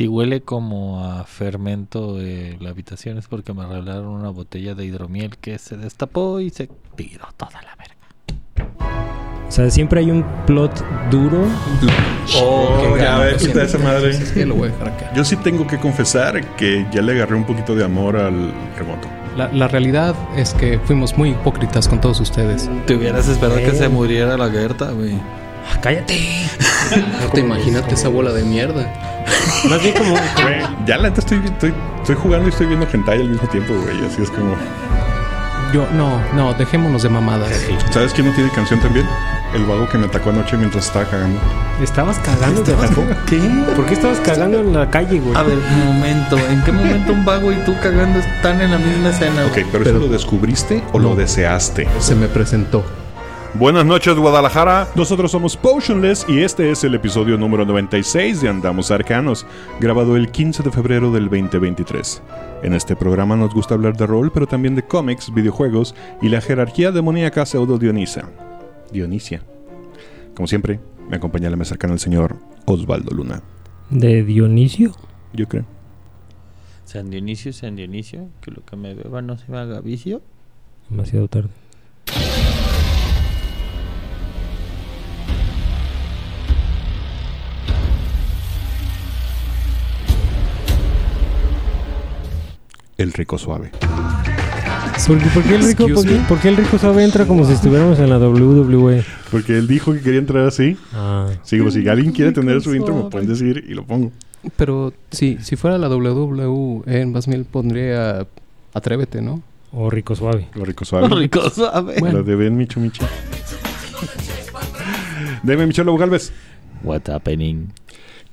Si huele como a fermento de la habitación es porque me regalaron una botella de hidromiel que se destapó y se tiró toda la verga. O sea, siempre hay un plot duro. Oh, ya, a ver, quita esa madre. Es que lo voy a dejar acá. Yo sí tengo que confesar que ya le agarré un poquito de amor al remoto. La, la realidad es que fuimos muy hipócritas con todos ustedes. Te hubieras esperado que Eh. se muriera la Gerta, güey. Ah, ¡Cállate! Te imagínate esa bola de mierda. Más bien como. Ya la neta estoy, estoy, estoy jugando y estoy viendo hentai al mismo tiempo, güey. Así es como... Yo, no, no, dejémonos de mamadas. ¿Sabes quién no tiene canción también? El vago que me atacó anoche mientras estaba cagando. ¿Estabas cagando? ¿Te atacó? ¿Qué? ¿Por qué estabas cagando en la calle, güey? A ver, un momento. ¿En qué momento un vago y tú cagando están en la misma escena? Ok, güey? pero, Pero- ¿eso lo descubriste o lo deseaste? Se me presentó. Buenas noches, Guadalajara. Nosotros somos Potionless y este es el episodio número 96 de Andamos Arcanos, grabado el 15 de febrero del 2023. En este programa nos gusta hablar de rol, pero también de cómics, videojuegos y la jerarquía demoníaca pseudo Dionisa. Dionisia. Como siempre, me acompaña la más cercana el señor Osvaldo Luna. ¿De Dionisio? Yo creo. San Dionisio, San Dionisio, que lo que me beba no se me haga vicio. Demasiado tarde. El rico suave. ¿Por qué, por qué el rico, por, qué, por qué el rico suave entra como si estuviéramos en la WWE? Porque él dijo que quería entrar así. Ah. Sí, como si alguien quiere tener su intro, me pueden decir y lo pongo. Pero sí, si fuera la WWE, más bien pondría Atrévete, ¿no? O rico suave. Lo rico suave. Rico suave. Bueno. Lo de Ben Micho Michi. Deme Michelo Galvez. What's happening?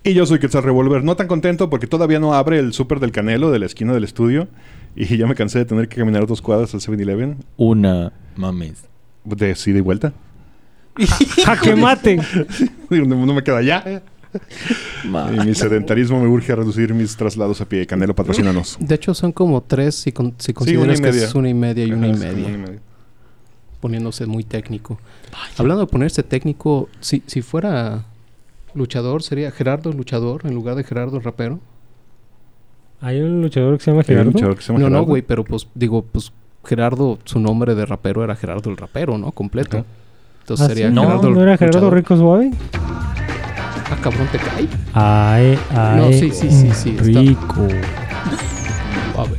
Y yo soy Quetzal Revolver. No tan contento porque todavía no abre el súper del Canelo de la esquina del estudio. Y ya me cansé de tener que caminar dos cuadras al 7-Eleven. Una mames. De ida y vuelta. ¡Jaque mate! no, no me queda ya. Y mi sedentarismo me urge a reducir mis traslados a pie. Canelo, patrocínanos. De hecho, son como tres si, con- si una y consideras que media. es una y media y una y media. una y media. Poniéndose muy técnico. Hablando de ponerse técnico, si, si fuera luchador, sería Gerardo el luchador en lugar de Gerardo el rapero. Hay un luchador que se llama Hay un Gerardo. luchador que se llama No, no, güey, pero pues digo, pues Gerardo, su nombre de rapero era Gerardo el rapero, ¿no? Completo. Ajá. Entonces Ah, sería sí, Gerardo no, el ¿no era Gerardo luchador. rico suave? Ah, cabrón, te cae. Ay, ay. No, sí, sí, sí, sí, está- Rico. Suave.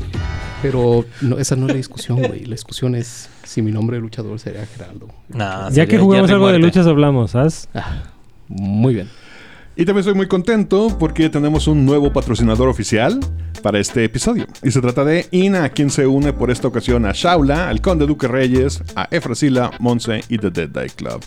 Pero no, esa no es la discusión, güey. La discusión es si mi nombre de luchador sería Gerardo. Nah, Ya que jugamos algo de luchas hablamos, ¿sabes? Ah, muy bien. Y también estoy muy contento porque tenemos un nuevo patrocinador oficial para este episodio. Y se trata de INA, quien se une por esta ocasión a Shaula, al Conde Duque Reyes, a Efrasila, Monse y The Dead Die Club.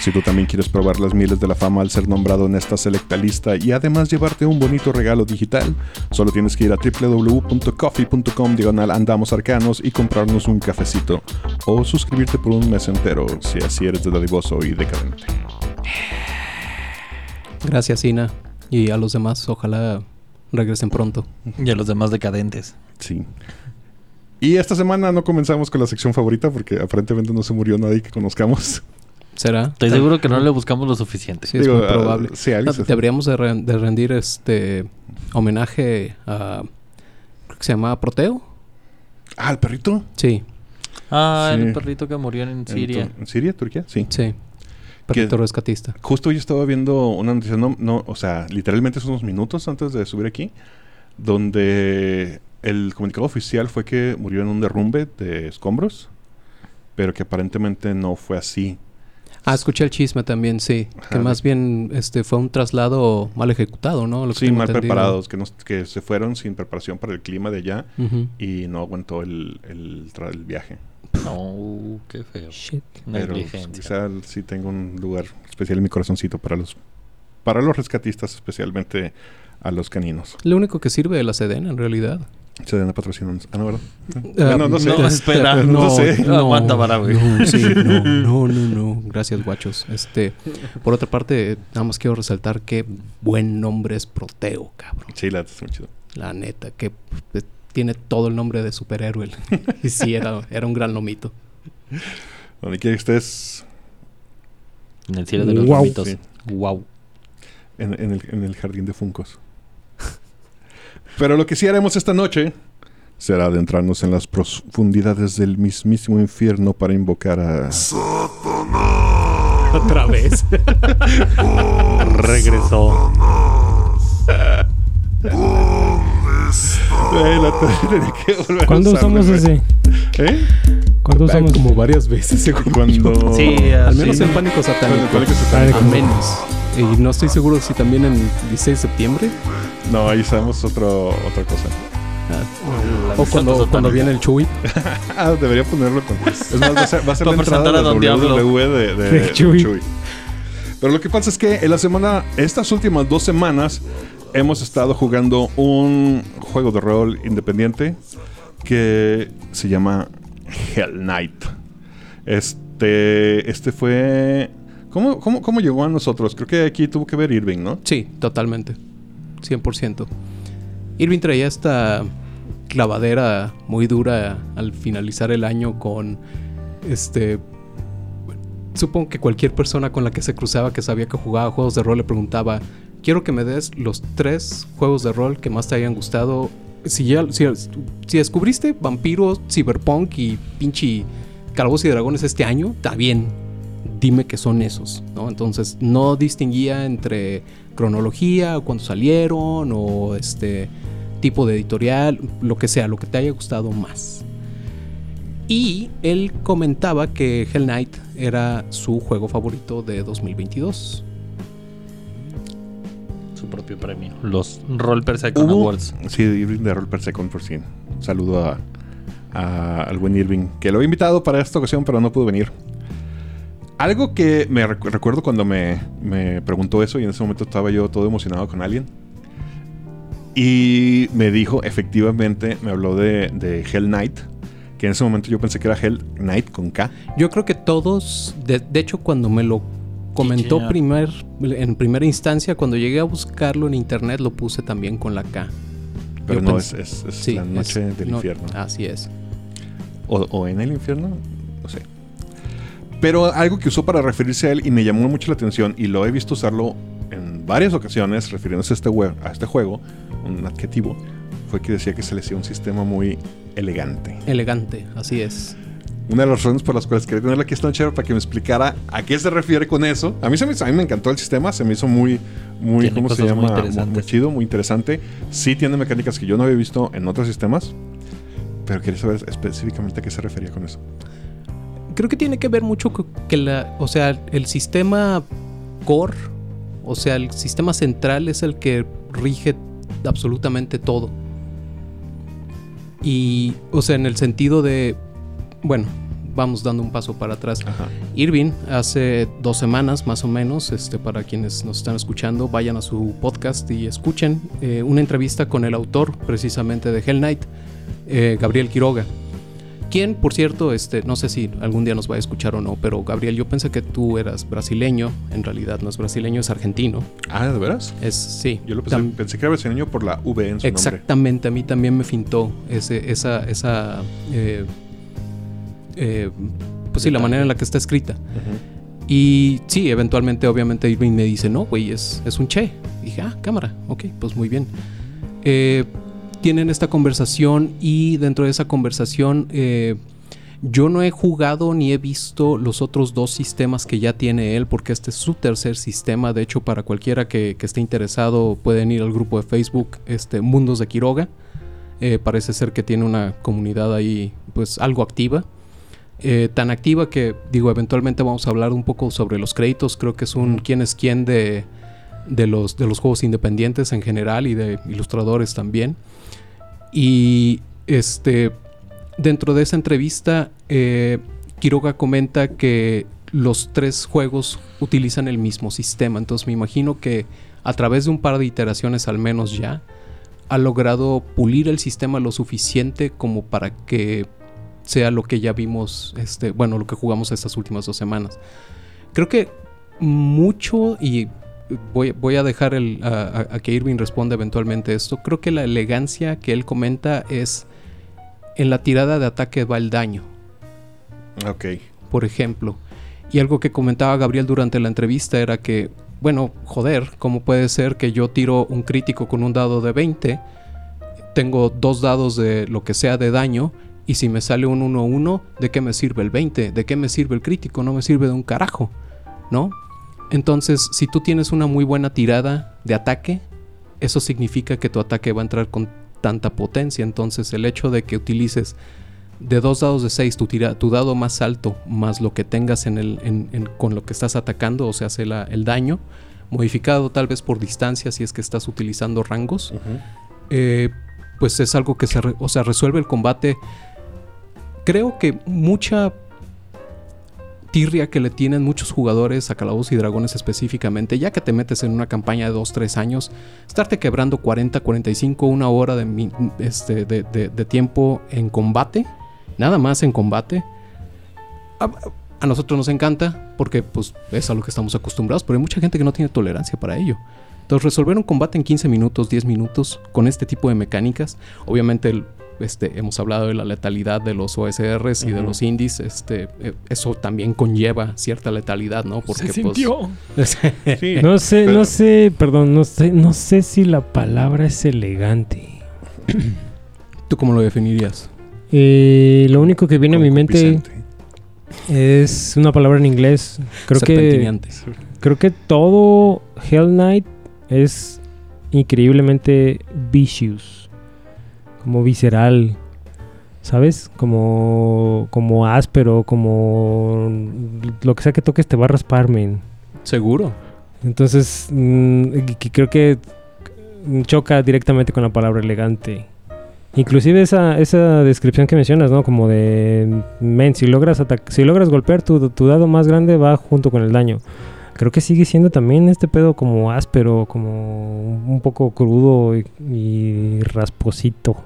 Si tú también quieres probar las miles de la fama al ser nombrado en esta selecta lista y además llevarte un bonito regalo digital, solo tienes que ir a www.coffee.com diagonal andamos arcanos y comprarnos un cafecito. O suscribirte por un mes entero si así eres de dadivoso y decadente. Gracias, Ina. Y a los demás, ojalá regresen pronto. Y a los demás decadentes. Sí. Y esta semana no comenzamos con la sección favorita porque aparentemente no se murió nadie que conozcamos. ¿Será? Estoy seguro que no le buscamos lo suficiente. Sí, es muy probable. sí, Ah, se fue. Deberíamos de, re- de rendir este homenaje a... Creo que se llamaba Proteo. Ah, el perrito. Sí, Ah, Sí. el perrito que murió en En Siria. tu- ¿En Siria, Turquía? Sí. sí. Perrito rescatista. Justo hoy estaba viendo una noticia, no, no, o sea, literalmente es unos minutos antes de subir aquí, donde el comunicado oficial fue que murió en un derrumbe de escombros, pero que aparentemente no fue así. Ah, escuché el chisme también, sí. Que más bien este fue un traslado mal ejecutado, ¿no? Lo que Sí, mal entendido. preparados, que, nos- que se fueron sin preparación para el clima de allá y no aguantó el, el, el viaje. No, qué feo. Shit. Pero quizá sí tengo un lugar especial en mi corazoncito para los para los rescatistas, especialmente a los caninos. Lo único que sirve de la Sedena, en realidad. Se den a patrocinar. Ah, no, ¿verdad? Ah, bueno, no sé. no, espera. No sé. Aguanta, para, güey. No, sí, no, no, no, no. Gracias, guachos. Este, por otra parte, nada más quiero resaltar qué buen nombre es Proteo, cabrón. Sí, la es muy chido. La neta, que tiene todo el nombre de superhéroe. y sí, era, era un gran lomito. Donde quiera que estés, En el cielo de los Guau. lomitos. Sí. Wow. en, en el, en el jardín de Funcos. Pero lo que sí haremos esta noche será adentrarnos en las profundidades del mismísimo infierno para invocar a... Otra vez. Regresó. Güey, la ¿Cuándo usamos ese? ¿Eh? ¿Cuándo usamos? Como varias veces, según. Cuando... Sí, Al menos en Pánico Satánico. Al menos. Y no estoy seguro si también en 16 de septiembre. No, ahí sabemos otro, otra cosa. O cuando, cuando viene el Chuy. Ah, debería ponerlo con... Es más, va a ser, va a ser la entrada Diablo. WWE de, de, De de Chuy. Chuy. Pero lo que pasa es que en la semana, estas últimas dos semanas, hemos estado jugando un juego de rol independiente que se llama Hell Knight. Este, este fue... ¿Cómo, cómo, cómo llegó a nosotros? Creo que aquí tuvo que ver Irving, ¿no? Sí, totalmente. 100%. Irving traía esta clavadera muy dura al finalizar el año con este supongo que cualquier persona con la que se cruzaba que sabía que jugaba juegos de rol le preguntaba quiero que me des los tres juegos de rol que más te hayan gustado. Si ya si, descubriste vampiros cyberpunk y pinche calabozos y dragones este año está bien. Dime que son esos no entonces no distinguía entre cronología o cuando salieron o este tipo de editorial lo que sea lo que te haya gustado más. Y él comentaba que Hell Knight era su juego favorito de 2022. Propio premio. Los Roll Per Second Hubo- Awards. Sí, Irving de Roll Per Second por sí. Saludo a, a- al buen Irving, que lo había invitado para esta ocasión, pero no pudo venir. Algo que me recu- recuerdo cuando me, me preguntó eso y en ese momento estaba yo todo emocionado con alguien. Y me dijo, efectivamente, me habló de, de Hell Knight, que en ese momento yo pensé que era Hell Knight con K. Yo creo que todos, de, de hecho cuando me lo comentó primer, en primera instancia, cuando llegué a buscarlo en internet lo puse también con la K. Pero Yo no, es, es- es Sí, la noche es- del no, infierno. Así es. O, o en el infierno, no sé. Pero algo que usó para referirse a él y me llamó mucho la atención y lo he visto usarlo en varias ocasiones refiriéndose a este, we- a este juego, un adjetivo, fue que decía que se le hacía un sistema muy elegante. Elegante, así es. Una de las razones por las cuales quería tenerla aquí esta noche era para que me explicara a qué se refiere con eso. A mí, se me, a mí me encantó el sistema, se me hizo muy, muy Tiene ¿cómo se llama? Muy, muy chido, muy interesante. Sí tiene mecánicas que yo no había visto en otros sistemas, pero quería saber específicamente a qué se refería con eso. Creo que tiene que ver mucho que la, o sea, el sistema core, o sea, el sistema central es el que rige absolutamente todo. Y, o sea, en el sentido de, bueno, vamos dando un paso para atrás. Ajá. Irving, hace dos semanas más o menos, este, para quienes nos están escuchando, vayan a su podcast y escuchen eh, una entrevista con el autor precisamente de Hell Knight, eh, Gabriel Quiroga. Quien, por cierto, este, no sé si algún día nos va a escuchar o no, pero Gabriel, yo pensé que tú eras brasileño, en realidad no es brasileño, es argentino. Ah, ¿de veras? Es, sí. Yo lo pensé, Tam- pensé que era brasileño por la V en su nombre. Exactamente, a mí también me fintó ese, esa, esa eh, eh, pues sí, la manera en la que está escrita. Y sí, eventualmente, obviamente, Irving me dice, no, güey, es, es un che. Y dije, ah, cámara, ok, pues muy bien. Eh, tienen esta conversación y dentro de esa conversación eh, yo no he jugado ni he visto los otros dos sistemas que ya tiene él porque este es su tercer sistema. De hecho, para cualquiera que, que esté interesado pueden ir al grupo de Facebook este, Mundos de Quiroga. Eh, parece ser que tiene una comunidad ahí pues algo activa. Eh, tan activa que digo, eventualmente vamos a hablar un poco sobre los créditos. Creo que es un quién es quién de, de, los, de los juegos independientes en general y de ilustradores también. Y este dentro de esa entrevista, eh, Quiroga comenta que los tres juegos utilizan el mismo sistema. Entonces me imagino que a través de un par de iteraciones al menos ya, ha logrado pulir el sistema lo suficiente como para que sea lo que ya vimos, este, bueno, lo que jugamos estas últimas dos semanas. Creo que mucho, y voy, voy a dejar el, a, a- a que Irving responda eventualmente esto, creo que la elegancia que él comenta es en la tirada de ataque va el daño Ok. por ejemplo. Y algo que comentaba Gabriel durante la entrevista era que, bueno, joder, ¿cómo puede ser que yo tiro un crítico con un dado de 20 tengo dos dados de lo que sea de daño y si me sale un 1-1, ¿de qué me sirve el 20? ¿De qué me sirve el crítico? No me sirve de un carajo, ¿no? Entonces, si tú tienes una muy buena tirada de ataque, eso significa que tu ataque va a entrar con tanta potencia. Entonces, el hecho de que utilices de dos dados de 6 tu, tira- tu dado más alto más lo que tengas en el, en- en- con lo que estás atacando, o sea, hace la- el daño, modificado tal vez por distancia si es que estás utilizando rangos, eh, pues es algo que se, re- o sea, resuelve el combate. Creo que mucha tirria que le tienen muchos jugadores a Calabozos y Dragones específicamente, ya que te metes en una campaña de 2-3 años, estarte quebrando 40, 45, una hora de, este, de, tiempo en combate, nada más en combate, a, a nosotros nos encanta porque pues, es a lo que estamos acostumbrados, pero hay mucha gente que no tiene tolerancia para ello. Entonces, resolver un combate en 15 minutos, 10 minutos, con este tipo de mecánicas, obviamente el- este, hemos hablado de la letalidad de los OSRs y de los indies, este, eh, eso también conlleva cierta letalidad, ¿no? Porque Se pues, sintió. Sí. No sé, Pero- no sé, perdón, no sé, no sé si la palabra es elegante. ¿tú cómo lo definirías? Eh, lo único que viene a mi mente es una palabra en inglés. Creo que creo que todo Hell Knight es increíblemente vicious, como visceral, ¿sabes? Como como áspero, como lo que sea que toques te va a raspar, men. Seguro. Entonces, mm, creo que choca directamente con la palabra elegante. Inclusive esa, esa descripción que mencionas, ¿no? Como de, men, si logras, si logras golpear, tu, tu dado más grande va junto con el daño. Creo que sigue siendo también este pedo como áspero, como un poco crudo y, y rasposito.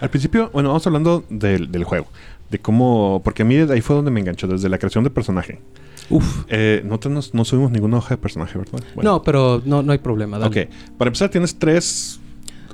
Al principio, bueno, vamos hablando del, del juego. De cómo. Porque a mí ahí fue donde me enganchó, desde la creación de personaje. Uf. Eh, nosotros no, no subimos ninguna hoja de personaje, ¿verdad? Bueno, No, pero no, no hay problema. dale. Ok. Para empezar, tienes tres.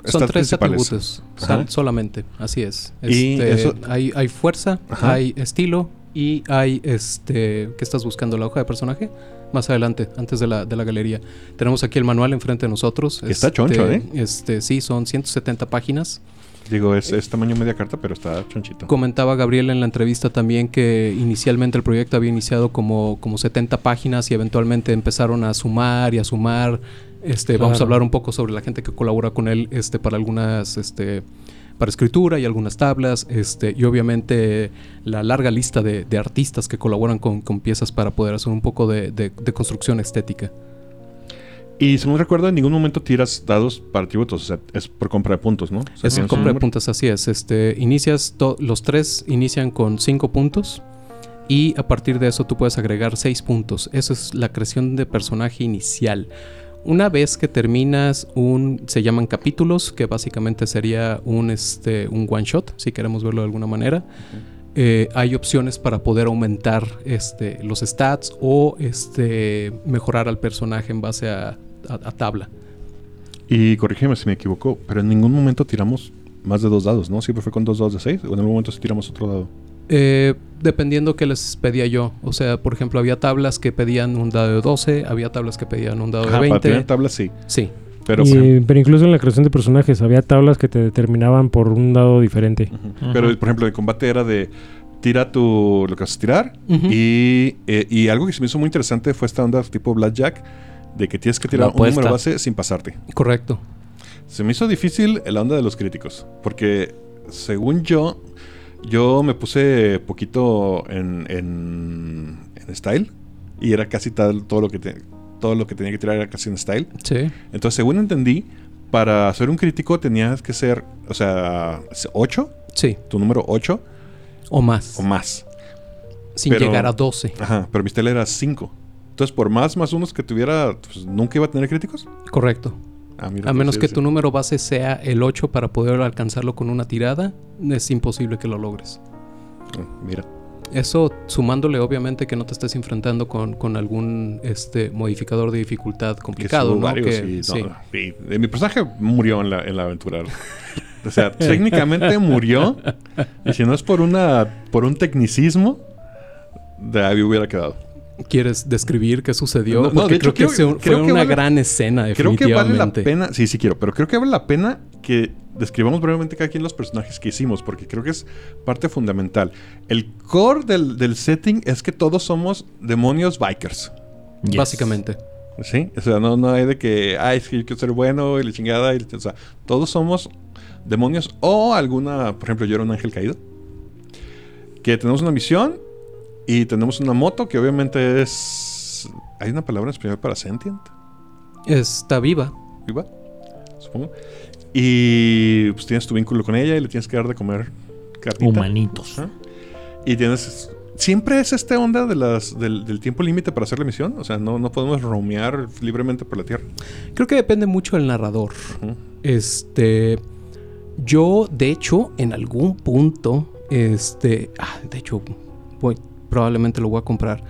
Son tres atributos, sal- solamente, así es. Y Este, eso- hay, hay fuerza, Ajá. hay estilo y hay este. ¿Qué estás buscando? ¿La hoja de personaje? Más adelante, antes de la, de la galería. Tenemos aquí el manual enfrente de nosotros. Está Este, choncho, ¿eh? Este, sí, son 170 páginas. Digo, es, es tamaño media carta, pero está chonchito. Comentaba Gabriel en la entrevista también que inicialmente el proyecto había iniciado como, como 70 páginas y eventualmente empezaron a sumar y a sumar. Este, Vamos a hablar un poco sobre la gente que colabora con él este, para algunas, este, para escritura y algunas tablas. Este, y obviamente la larga lista de, de artistas que colaboran con, con piezas para poder hacer un poco de, de- de construcción estética. Y según recuerdo, en ningún momento tiras dados para atributos. O sea, es por compra de puntos, ¿no? O sea, Es un compra de puntos, así es. Este, inicias, los tres inician con 5 puntos y a partir de eso tú puedes agregar 6 puntos. Eso es la creación de personaje inicial. Una vez que terminas un, se llaman capítulos, que básicamente sería un, este, un one shot, si queremos verlo de alguna manera. Eh, hay opciones para poder aumentar este, los stats o este, mejorar al personaje en base a, a- a tabla. Y corrígeme si me equivoco, pero en ningún momento tiramos más de dos dados, ¿no? Siempre fue con dos dados de seis. O en algún momento sí tiramos otro dado. Eh, dependiendo qué les pedía yo. O sea, por ejemplo, había tablas que pedían un dado de 12, había tablas que pedían un dado Ajá, de para 20. tener tablas sí. Sí, Pero, Y- por ejemplo, pero incluso en la creación de personajes había tablas que te determinaban por un dado diferente. Pero, por ejemplo, el combate era de tira tu lo que vas a tirar. Y, eh, y algo que se me hizo muy interesante fue esta onda tipo Blackjack, de que tienes que tirar un número base sin pasarte. correcto. Se me hizo difícil la onda de los críticos, porque según yo, yo me puse poquito en, en, en style y era casi tal, todo lo que te- todo lo que tenía que tirar era casi en style. Sí, Entonces, según entendí, para ser un crítico tenías que ser, o sea, 8, sí, tu número 8 o más. o más. sin pero- llegar a 12. Ajá, pero mi style era 5. Entonces, por más más unos que tuviera, pues, nunca iba a tener críticos. Correcto. Ah, mira, A menos que tu número base sea el 8 para poder alcanzarlo con una tirada, es imposible que lo logres. Ah, Mira. Eso sumándole obviamente que no te estés enfrentando con, con algún este, modificador de dificultad Que complicado, son ¿no? varios Que- no, sí. sí. Eh, Mi personaje murió en la, en la aventura. o sea, técnicamente murió. Y si no es por una por un tecnicismo, de ahí hubiera quedado. ¿Quieres describir qué sucedió? No, de hecho, creo que creo- se- creo fue que una vale- gran escena, Creo que vale la definitivamente. pena. Sí, sí quiero. Pero creo que vale la pena que describamos brevemente cada quien los personajes que hicimos, porque creo que es parte fundamental. El core del, del setting es que todos somos demonios bikers. Yes. Básicamente. ¿Sí? O sea, no, no hay de que, ay, es que yo quiero ser bueno y la chingada. Y, o sea, todos somos demonios o alguna, por ejemplo, yo era un ángel caído. Que tenemos una misión y tenemos una moto que obviamente es... ¿Hay una palabra en español para sentient? Está viva. ¿Viva? Supongo. Y pues tienes tu vínculo con ella y le tienes que dar de comer carnita. Humanitos. Y tienes... Siempre es esta onda de las, del, del tiempo límite para hacer la misión. O sea, no, no podemos romear libremente por la Tierra. Creo que depende mucho del narrador. Este. Yo, de hecho, en algún punto. Este. Ah, de hecho, voy, probablemente lo voy a comprar.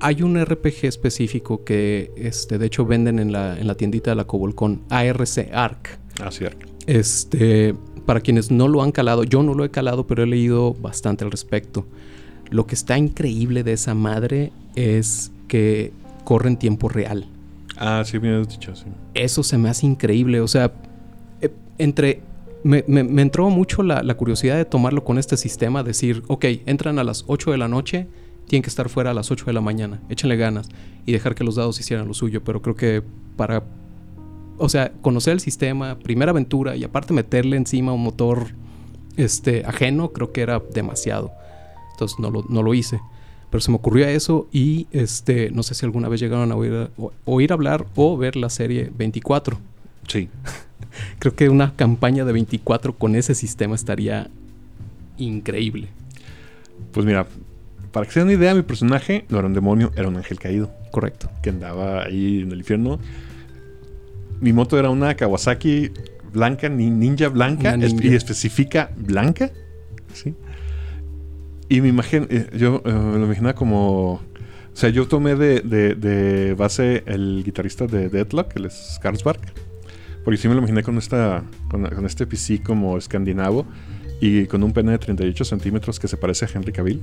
Hay un RPG específico que, este, de hecho, venden en la, en la tiendita de la Cobolcón. ARC, ARC. Así es. Este, para quienes no lo han calado, yo no lo he calado, pero he leído bastante al respecto. Lo que está increíble de esa madre es que corre en tiempo real. Ah, sí, me has dicho, sí. Eso se me hace increíble. O sea, eh, entre. Me, me- me entró mucho la, la curiosidad de tomarlo con este sistema, decir, ok, entran a las 8 de la noche, tienen que estar fuera a las 8 de la mañana, échenle ganas y dejar que los dados hicieran lo suyo. Pero creo que para. O sea, conocer el sistema, primera aventura y aparte meterle encima un motor este, ajeno, creo que era demasiado. Entonces no lo, no lo hice. Pero se me ocurrió eso y este, no sé si alguna vez llegaron a oír, o- oír hablar o ver la serie 24. Sí. Creo que una campaña de 24 con ese sistema estaría increíble. Pues mira, para que se den una idea, mi personaje no era un demonio, era un ángel caído Correcto. que andaba ahí en el infierno. Mi moto era una Kawasaki blanca, ni- ninja blanca, es- ninja. y especifica blanca. ¿sí? Y mi imagen, eh, yo me lo imaginaba como. O sea, yo tomé de, de- de base el guitarrista de Deadlock, el Skarsgård. Porque sí me lo imaginé con, esta, con, con este PC como escandinavo y con un pene de 38 centímetros que se parece a Henry Cavill.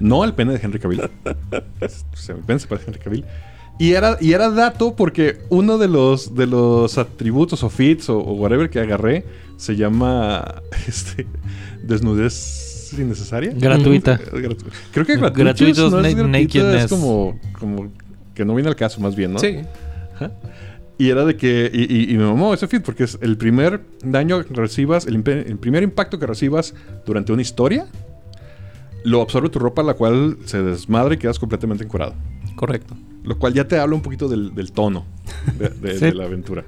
No al pene de Henry Cavill. o sea, mi pene se parece a Henry Cavill. Y era, y era dato porque uno de los, de los atributos o feats o, o whatever que agarré se llama este, desnudez innecesaria. Gratuita. Gratu- Creo que gratuitos, no es gratuito, es nakedness. como, como que no viene al caso más bien, ¿no? Sí. Ajá. Y era de que. Y, y- y me mamó ese feed porque es el primer daño que recibas, el, el primer impacto que recibas durante una historia, lo absorbe tu ropa, la cual se desmadre y quedas completamente encurado. Correcto. Lo cual ya te habla un poquito del, del tono de, de- Sí. de la aventura.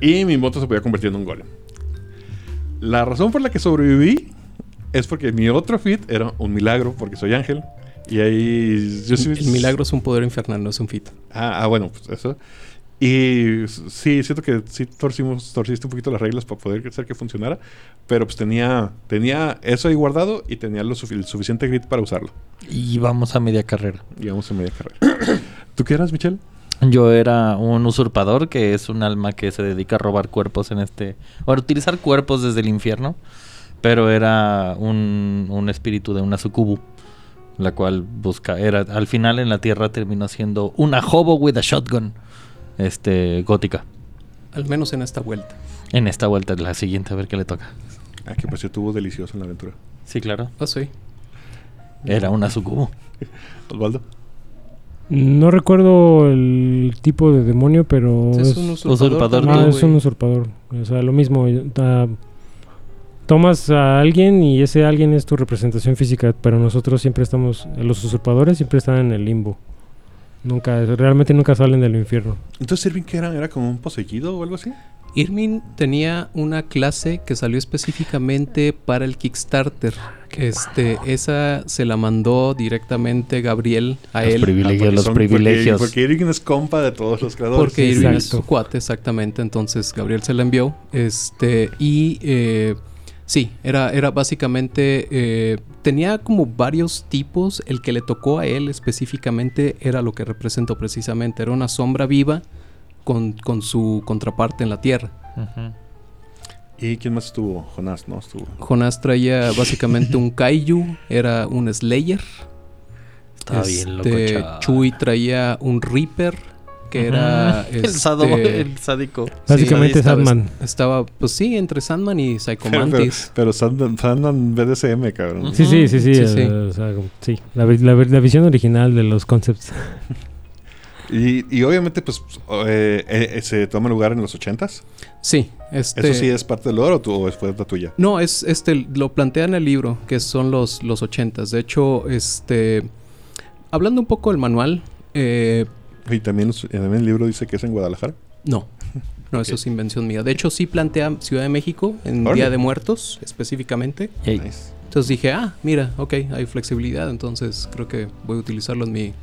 Y mi moto se podía convertir en un golem. La razón por la que sobreviví es porque mi otro feed era un milagro, porque soy ángel. Y ahí. Yo sí- el milagro es un poder infernal, no es un fit. Ah, ah, bueno, pues eso. Y sí, siento que sí torcimos, torciste un poquito las reglas para poder hacer que funcionara. Pero pues tenía, tenía eso ahí guardado y tenía lo el suficiente grit para usarlo. Y vamos a media carrera. Y vamos en media carrera. ¿Tú qué eras, Michelle? Yo era un usurpador, que es un alma que se dedica a robar cuerpos en este... O a utilizar cuerpos desde el infierno. Pero era un, un espíritu de una sucubu. La cual busca... Era, al final en la tierra terminó siendo una hobo with a shotgun. Este, gótica. Al menos en esta vuelta. En esta vuelta, la siguiente, a ver qué le toca. Ah, que pues tuvo delicioso en la aventura. Sí, claro. Ah, sí. Era una sucubu. Osvaldo. No recuerdo el tipo de demonio, pero Es es, un usurpador, usurpador. ah, es un usurpador. O sea, lo mismo. ah, tomas a alguien y ese alguien es tu representación física, pero nosotros siempre estamos, los usurpadores siempre están en el limbo. Nunca, realmente nunca salen del infierno. Entonces, Irving, ¿qué era? ¿Era como un poseído o algo así? Irmin tenía una clase que salió específicamente para el Kickstarter. Este, esa se la mandó directamente Gabriel a Los él. privilegios, porque los son- porque- privilegios. Porque, Irving es compa de todos los creadores. Porque Sí, Irving es su cuate, exactamente. Entonces Gabriel se la envió. Este, y eh, sí, era, era básicamente. eh, tenía como varios tipos. El que le tocó a él específicamente era lo que representó precisamente. Era una sombra viva con, con su contraparte en la tierra. ¿Y quién más estuvo? Jonás, ¿no? Estuvo. Jonás traía básicamente un kaiju, era un Slayer. Estaba bien loco, Este. Chuy traía un Reaper. Que era... el, este, sado- el sádico. Básicamente Sí, Sandman. Estaba, pues sí, entre Sandman y Pero, Psychomantis. pero Sandman, Sandman BDSM, cabrón. Sí, sí, sí, sí. Sí, eh, sí. o sea, sí. La, vi- la vi- la visión original de los concepts. Y, y obviamente, pues, eh, eh, se toma lugar en los ochentas. Sí, este... ¿Eso sí es parte del lore o, o fue la tuya? No, es este, lo plantea en el libro, que son los, los 80 De hecho, este. Hablando un poco del manual, eh, Y también, también el libro dice que es en Guadalajara. no. No, eso es invención mía. De hecho, sí plantea Ciudad de México en. Día de Muertos, específicamente. Nice. Entonces dije, ah, mira, ok, hay flexibilidad. Entonces creo que voy a utilizarlo en mi,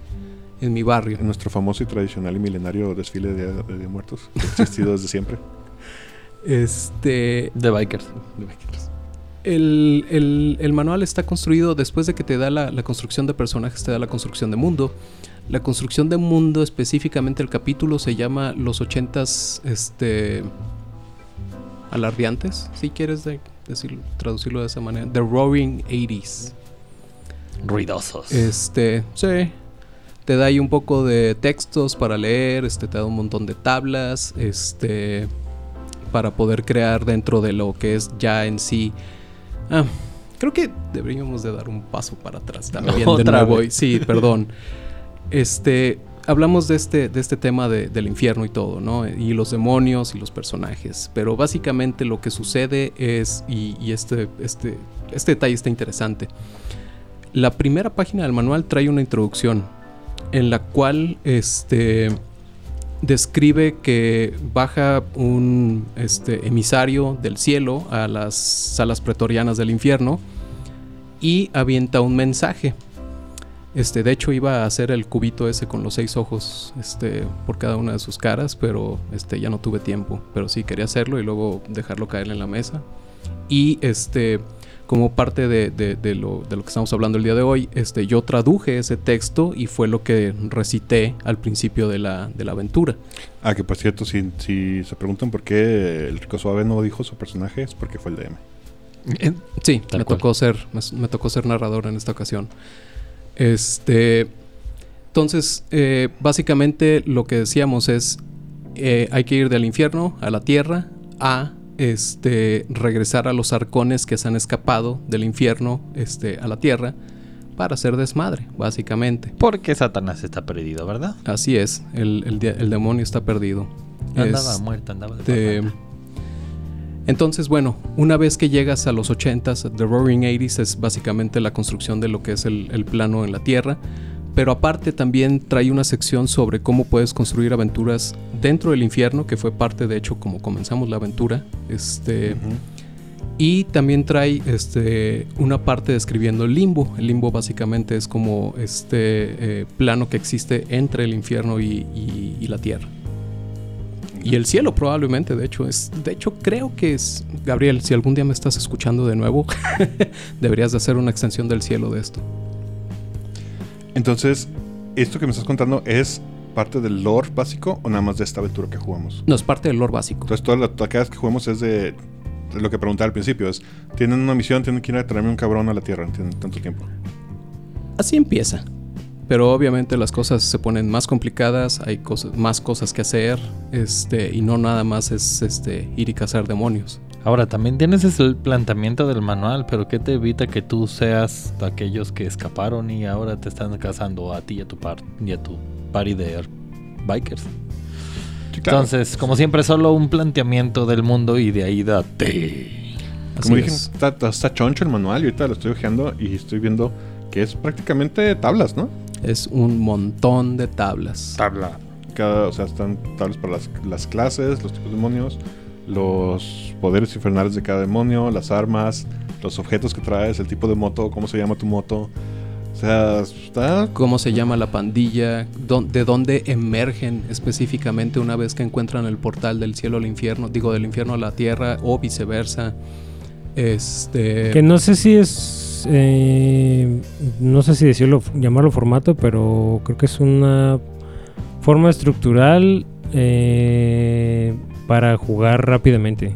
en mi barrio. En nuestro famoso y tradicional y milenario desfile de, de, de muertos, que ha existido desde siempre. Este. De Bikers. El, el- el manual está construido después de que te da la, la construcción de personajes, te da la construcción de mundo. La construcción de mundo, específicamente el capítulo, se llama Los ochentas, este... Alardeantes, si quieres de- decirlo, traducirlo de esa manera. The Roaring 80s. Ruidosos. Este, sí. Te da ahí un poco de textos para leer, este, te da un montón de tablas, este, para poder crear dentro de lo que es ya en sí. Ah, creo que deberíamos de dar un paso para atrás también de nuevo. Sí, perdón. Este, hablamos de este, de este tema de- del infierno y todo, ¿no? Y los demonios y los personajes. Pero básicamente lo que sucede es, y, este, este, este detalle está interesante. La primera página del manual trae una introducción en la cual este describe que baja un este, emisario del cielo a las salas pretorianas del infierno y avienta un mensaje. Este, de hecho iba a hacer el cubito ese con los seis ojos este, por cada una de sus caras, pero este, ya no tuve tiempo. Pero sí quería hacerlo y luego dejarlo caer en la mesa. Y este, como parte de, de- de lo, de lo que estamos hablando el día de hoy, este, yo traduje ese texto y fue lo que recité al principio de la, de la aventura. Ah, que por cierto, si, si se preguntan por qué el Rico Suave no dijo su personaje, es porque fue el DM. Eh, Sí, Tal me cual. tocó ser, me, me tocó ser narrador en esta ocasión. Este, entonces, eh, básicamente lo que decíamos es, eh, hay que ir del infierno a la tierra a este, regresar a los arcones que se han escapado del infierno este, a la tierra para hacer desmadre, básicamente. Porque Satanás está perdido, ¿verdad? Así es, el, el de- el demonio está perdido. Andaba Es- muerto, andaba de este. Entonces, bueno, una vez que llegas a los 80s, The Roaring 80s es básicamente la construcción de lo que es el, el plano en la Tierra. Pero aparte también trae una sección sobre cómo puedes construir aventuras dentro del infierno, que fue parte de hecho como comenzamos la aventura. Este, y también trae este, una parte describiendo el limbo. El limbo básicamente es como este eh, plano que existe entre el infierno y, y- y la tierra. Y el cielo probablemente, de hecho, es. De hecho, creo que es. Gabriel, si algún día me estás escuchando de nuevo, deberías de hacer una extensión del cielo de esto. Entonces, ¿esto que me estás contando es parte del lore básico o nada más de esta aventura que jugamos? No, es parte del lore básico. Entonces, todas las cada vez que jugamos es de, de lo que preguntaba al principio: es tienen una misión, tienen que ir a traerme un cabrón a la tierra, tienen tanto tiempo. Así empieza. Pero obviamente las cosas se ponen más complicadas, hay cosas, más cosas que hacer, este, y no nada más es este, ir y cazar demonios. Ahora, también tienes ese el planteamiento del manual, pero ¿qué te evita que tú seas de aquellos que escaparon y ahora te están cazando a ti y a tu par y a tu party de bikers? Sí, claro. Entonces, como siempre, solo un planteamiento del mundo y de ahí date. Como dije, es. está, está choncho el manual y ahorita lo estoy ojeando y estoy viendo que es prácticamente tablas, ¿no? Es un montón de tablas. Tabla. Cada, o sea, están tablas para las, las clases, los tipos de demonios, los poderes infernales de cada demonio, las armas, los objetos que traes, el tipo de moto, cómo se llama tu moto. O sea, está... cómo se llama la pandilla, de dónde emergen específicamente una vez que encuentran el portal del cielo al infierno, digo del infierno a la tierra o viceversa. Este Que no sé si es. Eh, no sé si decirlo, llamarlo formato, pero creo que es una forma estructural eh, para jugar rápidamente.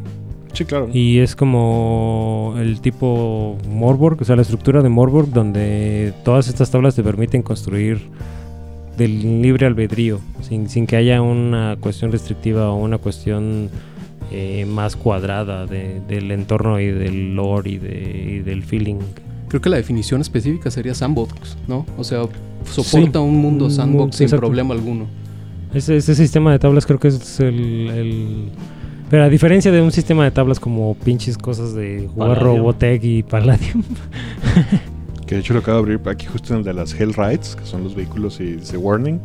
Sí, claro. Y es como el tipo Morborg, o sea, la estructura de Morborg, donde todas estas tablas te permiten construir del libre albedrío, sin, sin que haya una cuestión restrictiva o una cuestión eh, más cuadrada de- del entorno y del lore y, de- y del feeling. Creo que la definición específica sería sandbox, ¿no? O sea, soporta un mundo un sandbox sin exacto. problema alguno. Ese, ese sistema de tablas creo que es el, el- Pero a diferencia de un sistema de tablas como pinches cosas de jugar Palladium. Robotech y Palladium. Que de hecho lo acabo de abrir aquí justo en el de las Hell Rides, que son los vehículos y dice Warning.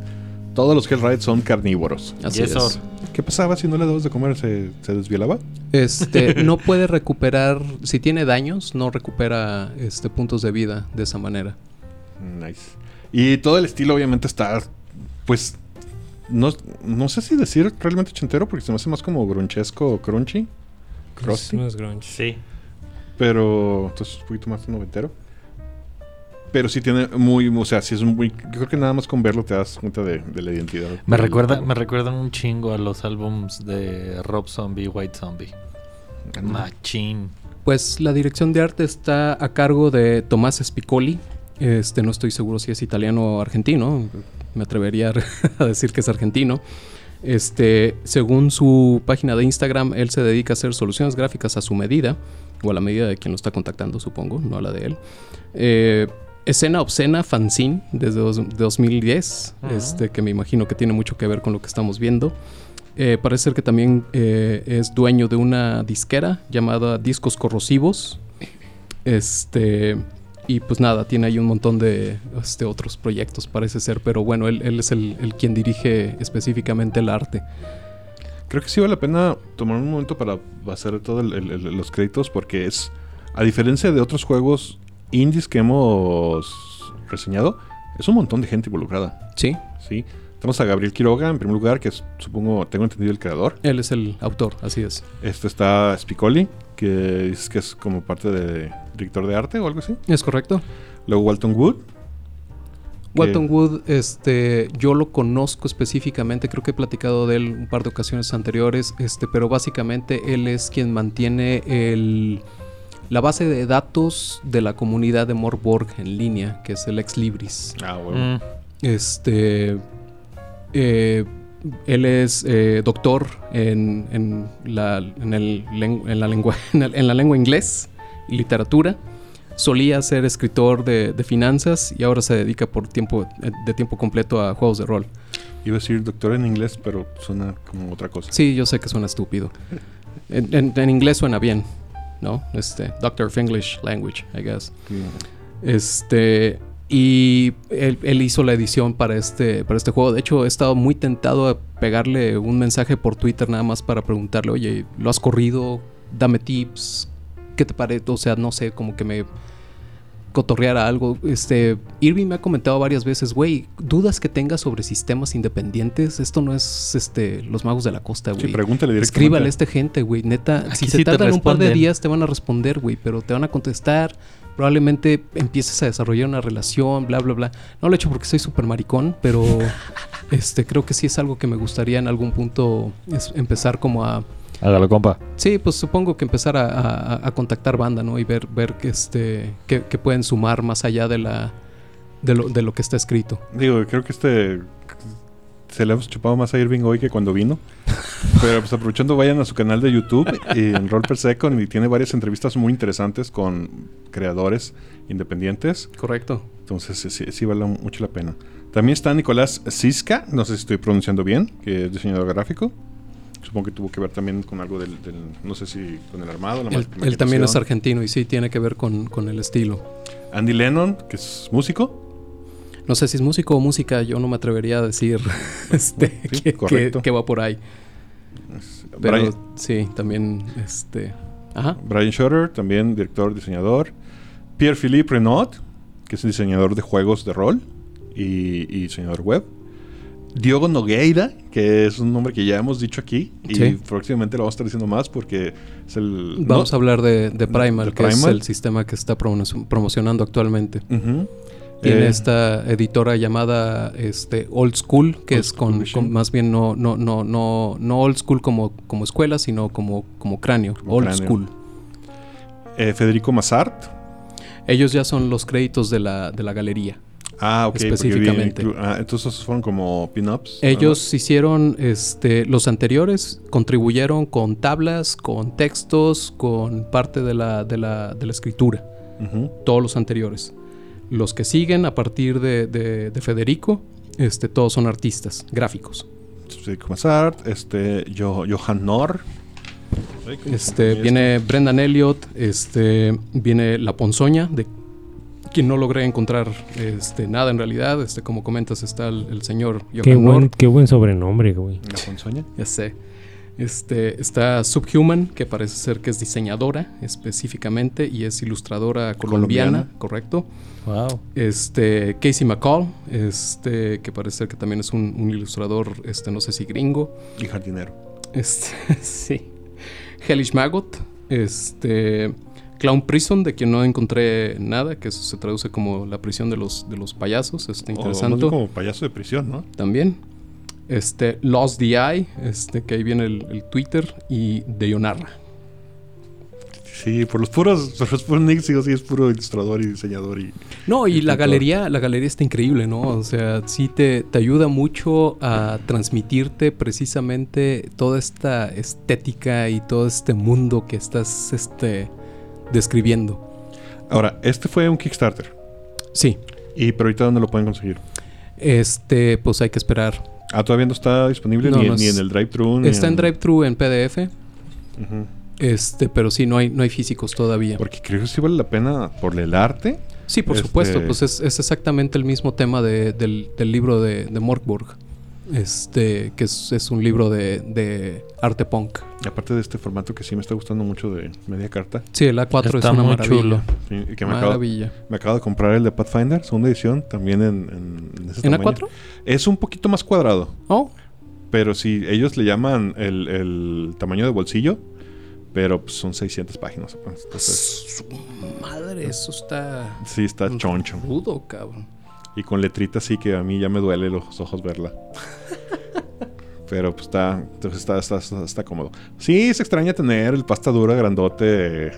Todos los Hell Rides son carnívoros. Así Yes, es. ¿Qué pasaba si no le dabas de comer? ¿Se, se desvielaba? Este, no puede recuperar, si tiene daños, no recupera este puntos de vida de esa manera. Nice. Y todo el estilo obviamente está, pues, no, no sé si decir realmente ochentero, porque se me hace más como grunchesco o crunchy. Crusty. No es grunge. Sí. Pero, entonces un poquito más noventero. Pero sí tiene muy, o sea, sí es un muy... Yo creo que nada más con verlo te das cuenta de, de la identidad. Me recuerda, me recuerdan un chingo a los álbums de Rob Zombie, White Zombie. Machín. Pues la dirección de arte está a cargo de Tomás Spicoli. Este, no estoy seguro si es italiano o argentino. Me atrevería a decir que es argentino. Este, según su página de Instagram, él se dedica a hacer soluciones gráficas a su medida, o a la medida de quien lo está contactando, supongo, no a la de él. Eh, escena obscena, fanzine, desde dos- 2010, Ajá. este, que me imagino que tiene mucho que ver con lo que estamos viendo. Eh, parece ser que también eh, es dueño de una disquera llamada Discos Corrosivos. Este. Y pues nada, tiene ahí un montón de este, otros proyectos, parece ser. Pero bueno, él, él es el, el quien dirige específicamente el arte. Creo que sí vale la pena tomar un momento para hacer todos los créditos porque es, a diferencia de otros juegos indies que hemos reseñado, es un montón de gente involucrada. Sí, ¿sí? Tenemos a Gabriel Quiroga en primer lugar, que es, supongo, tengo entendido el creador. él es el autor, así es. Este está Spicoli, que dices que es como parte de director de arte o algo así. ¿Es correcto? Luego Walton Wood. Walton Wood, este, yo lo conozco específicamente, creo que he platicado de él un par de ocasiones anteriores, este, pero básicamente él es quien mantiene el, la base de datos de la comunidad de Morborg en línea, que es el Ex Libris. Ah, bueno. Mm. Este, eh, él es eh, doctor en, en la, en, el len- en la lengua, en, el- en la lengua inglés y literatura. Solía ser escritor de, de finanzas y ahora se dedica por tiempo eh, de tiempo completo a juegos de rol. Iba a decir doctor en inglés, pero suena como otra cosa. Sí, yo sé que suena estúpido. En, en- en inglés suena bien, ¿no? Este, Doctor of English Language, I guess. Este. Y él, él hizo la edición para este, para este juego. De hecho, he estado muy tentado a pegarle un mensaje por Twitter nada más para preguntarle, oye, ¿lo has corrido? Dame tips. ¿Qué te parece? O sea, no sé, como que me cotorreara algo. Este, Irving me ha comentado varias veces, güey, dudas que tengas sobre sistemas independientes. Esto no es este los magos de la costa, Sí, güey. pregúntale directamente. Escríbale a esta gente, güey. Neta, Aquí si sí se tardan un par de días, te van a responder, güey. Pero te van a contestar. Probablemente empieces a desarrollar una relación, bla, bla, bla. No lo he hecho porque soy súper maricón, pero este, creo que sí es algo que me gustaría en algún punto es- empezar como a. Hágalo, compa. Sí, pues supongo que empezar a, a- a contactar banda, ¿no? Y ver, ver que, este, que, que pueden sumar más allá de la. De lo, de lo que está escrito. Digo, creo que este se le hemos chupado más a Irving hoy que cuando vino. Pero pues aprovechando, vayan a su canal de YouTube y en Roll Per Second y tiene varias entrevistas muy interesantes con creadores independientes. Correcto. Entonces sí, sí vale mucho la pena. También está Nicolás Siska, no sé si estoy pronunciando bien, que es diseñador gráfico. Supongo que tuvo que ver también con algo del, del- no sé si con el armado. la Él, él también es argentino y sí tiene que ver con, con el estilo. Andy Lennon, que es músico. No sé si es músico o música, yo no me atrevería a decir este, Sí, que, correcto. que- que va por ahí. Pero Brian, sí, también este. Ajá. Brian Shutter, también director, diseñador. Pierre-Philippe Renaud, que es diseñador de juegos de rol y, y diseñador web. Diogo Nogueira, que es un nombre que ya hemos dicho aquí y Sí. próximamente lo vamos a estar diciendo más porque es el... Vamos no- a hablar de, de Primal, de que es el sistema que está promo- promocionando actualmente. Tiene Eh, esta editora llamada este, Old School, que Old es con, más bien no, no, no, no, no old school como, como escuela, sino como, como cráneo. Como old cráneo. school. eh, Federico Massart. Ellos ya son los créditos de la, de la galería. Ah, ok. vi- Específicamente. inclu- ah, entonces esos fueron como pin-ups. Ellos hicieron, este, los anteriores contribuyeron con tablas, con textos, con parte de la, de la, de la escritura. más. Ujú. Todos los anteriores. Los que siguen a partir de, de- de Federico, este, todos son artistas gráficos. Federico Massart, este, Jo- Johan Nor. Este, viene Brendan Elliott, este, viene La Ponzoña, de quien no logré encontrar este, nada en realidad. Este, como comentas, está el, el señor Johan Qué buen, qué buen sobrenombre, güey. La ponzoña. Ya sé. Este, está Subhuman, que parece ser que es diseñadora específicamente y es ilustradora colombiana, Colombiana. correcto. Wow. Este, Casey McCall, este, que parece ser que también es un, un ilustrador, este, no sé si gringo. Y jardinero. Este, sí. Hellish Maggot, este, Clown Prison, de quien no encontré nada, que eso se traduce como la prisión de los, de los payasos, este, O más interesante. bien como payaso de prisión, ¿no? también. Este, Lost DI, este, que ahí viene el, el Twitter, y Deionarra. Sí, por los puros, por los puros nicks, digo, sí, es puro ilustrador y diseñador y... No, y la galería, la galería está increíble, ¿no? O sea, sí te, te ayuda mucho a transmitirte precisamente toda esta estética y todo este mundo que estás este, describiendo. Ahora, este fue un Kickstarter. Sí, Y pero ahorita dónde lo pueden conseguir. este, pues hay que esperar. Ah, todavía no está disponible No, ni, no en- ni es- en el drive-thru. Está en drive-thru en PDF, este, pero sí, no hay, no hay físicos todavía. Porque creo que sí vale la pena por el arte. Sí, por Este- supuesto, pues es, es exactamente el mismo tema de- del, del libro de, de Morkburg, este, que es, es un libro de, de arte punk. Y aparte de este formato que sí me está gustando mucho de media carta. Sí, el A4 Está es una muy maravilla. chulo. sí, y que me acabo, Maravilla. me acabo de comprar el de Pathfinder, segunda edición, también en, en, en ese ¿En tamaño. A4? Es un poquito más cuadrado. Oh, Pero si ellos le llaman el, el tamaño de bolsillo, pero pues, son 600 páginas. Entonces, su madre, eso está sí está choncho. rudo, cabrón. Y con letrita sí que a mí ya me duele los ojos verla. Pero pues está, entonces está, está, está, está cómodo. Sí, se extraña tener el pasta dura grandote eh,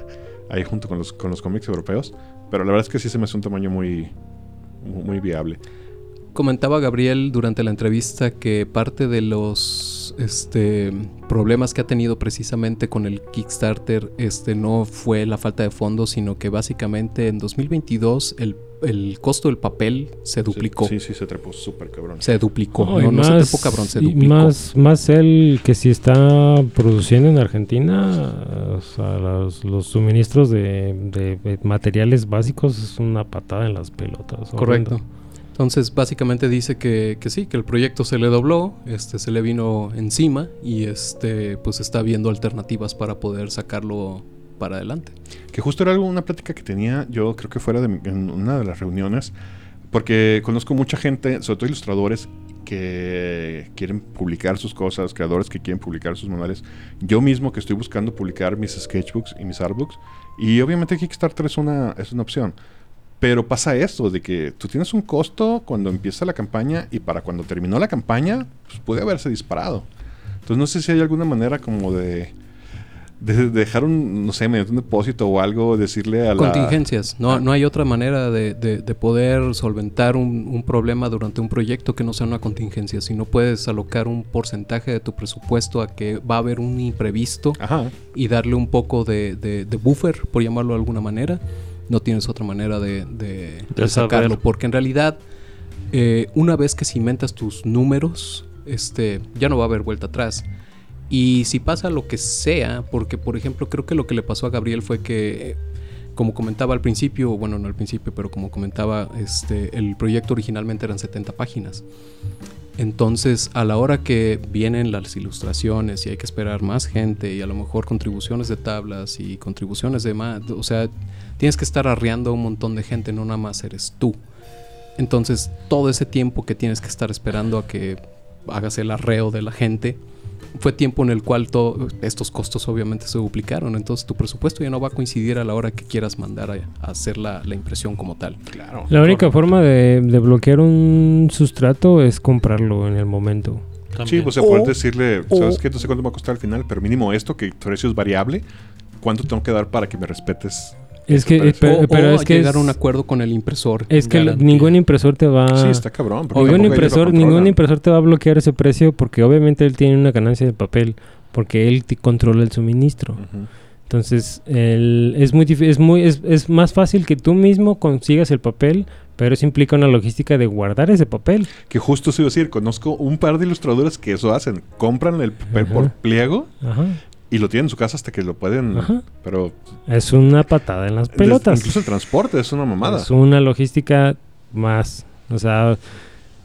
ahí junto con los, con los cómics europeos. Pero la verdad es que sí se me hace un tamaño muy, muy, muy viable. Comentaba Gabriel durante la entrevista que parte de los este, problemas que ha tenido precisamente con el Kickstarter este, no fue la falta de fondos, sino que básicamente en 2022 el, el costo del papel se duplicó. Sí, sí, se trepó súper cabrón. Se duplicó. No, No, y no se trepó cabrón, se y duplicó. Más, más él que si está produciendo en Argentina, o sea, los, los suministros de, de- de materiales básicos es una patada en las pelotas. Correcto. horrendo. Entonces, básicamente dice que, que sí, que el proyecto se le dobló, este, se le vino encima y este, pues está viendo alternativas para poder sacarlo para adelante. Que justo era algo, una plática que tenía yo, creo que fuera de mi- en una de las reuniones, porque conozco mucha gente, sobre todo ilustradores, que quieren publicar sus cosas, creadores que quieren publicar sus manuales. Yo mismo que estoy buscando publicar mis sketchbooks y mis artbooks, y obviamente Kickstarter es una, es una opción. Pero pasa esto, de que tú tienes un costo cuando empieza la campaña y para cuando terminó la campaña, pues puede haberse disparado. Entonces no sé si hay alguna manera como de, de dejar un, no sé, mediante un depósito o algo, decirle a la... Contingencias. No, Ah. no hay otra manera de, de- de poder solventar un, un problema durante un proyecto que no sea una contingencia. Si no puedes alocar un porcentaje de tu presupuesto a que va a haber un imprevisto Ajá. y darle un poco de, de- de buffer, por llamarlo de alguna manera, no tienes otra manera de, de- de saber. sacarlo. Porque en realidad, eh, una vez que cimentas tus números, este, ya no va a haber vuelta atrás. Y si pasa lo que sea, porque por ejemplo creo que lo que le pasó a Gabriel fue que, como comentaba al principio, bueno no al principio, pero como comentaba, este, el proyecto originalmente eran 70 páginas. Entonces, a la hora que vienen las ilustraciones y hay que esperar más gente y a lo mejor contribuciones de tablas y contribuciones de más, o sea, tienes que estar arreando a un montón de gente, no nada más eres tú. Entonces, todo ese tiempo que tienes que estar esperando a que hagas el arreo de la gente, fue tiempo en el cual to- estos costos obviamente se duplicaron. Entonces, tu presupuesto ya no va a coincidir a la hora que quieras mandar a, a hacer la, la impresión como tal. Claro. La única forma de, de bloquear un sustrato es comprarlo en el momento. Sí, También. pues se O- puede decirle, ¿sabes qué? No sé cuánto me va a costar al final, pero mínimo esto, que tu precio es variable. ¿Cuánto tengo que dar para que me respetes? Es que, eh, pero, o, pero o es que llegar a un acuerdo con el impresor. es que garantía. ningún impresor te va Sí, está cabrón. ningún impresor, ningún impresor te va a bloquear ese precio porque obviamente él tiene una ganancia de papel porque él te controla el suministro. Ujú. Entonces, el- es muy es muy es, es más fácil que tú mismo consigas el papel, pero eso implica una logística de guardar ese papel. Que justo se iba a decir, conozco un par de ilustradores que eso hacen. Compran el papel Ajá. por pliego Ajá. Y lo tienen en su casa hasta que lo pueden. Ajá. Pero Es una patada en las des- pelotas. incluso el transporte es una mamada. Es una logística más. O sea,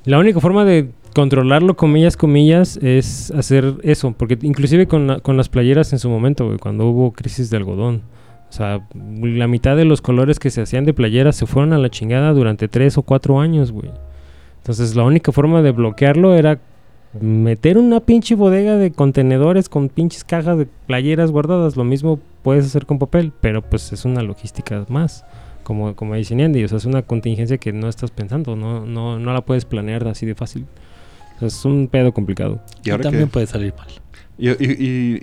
la única forma de controlarlo, comillas, comillas, es hacer eso. Porque inclusive con, la- con las playeras en su momento, güey, cuando hubo crisis de algodón. O sea, la mitad de los colores que se hacían de playeras se fueron a la chingada durante tres o cuatro años, güey. Entonces la única forma de bloquearlo era meter una pinche bodega de contenedores con pinches cajas de playeras guardadas. Lo mismo puedes hacer con papel, pero pues es una logística más como, como dice Andy, o sea, es una contingencia que no estás pensando, no, no, no la puedes planear así de fácil. O sea, es un pedo complicado. Y también que, puede salir mal. y, y-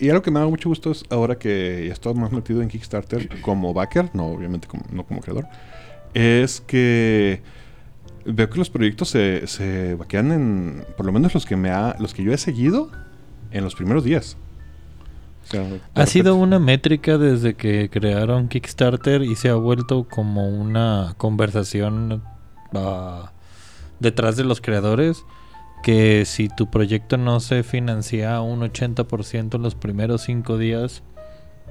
y- y algo que me da mucho gusto es ahora que ya estoy más metido en Kickstarter como backer, no obviamente como, no como creador, es que veo que los proyectos se, se vaquean en, por lo menos los que me ha, los que yo he seguido, en los primeros días. O sea, de Ha sido una métrica desde que crearon Kickstarter y se ha vuelto como una conversación ah, detrás de los creadores que si tu proyecto no se financia un 80% en los primeros cinco días,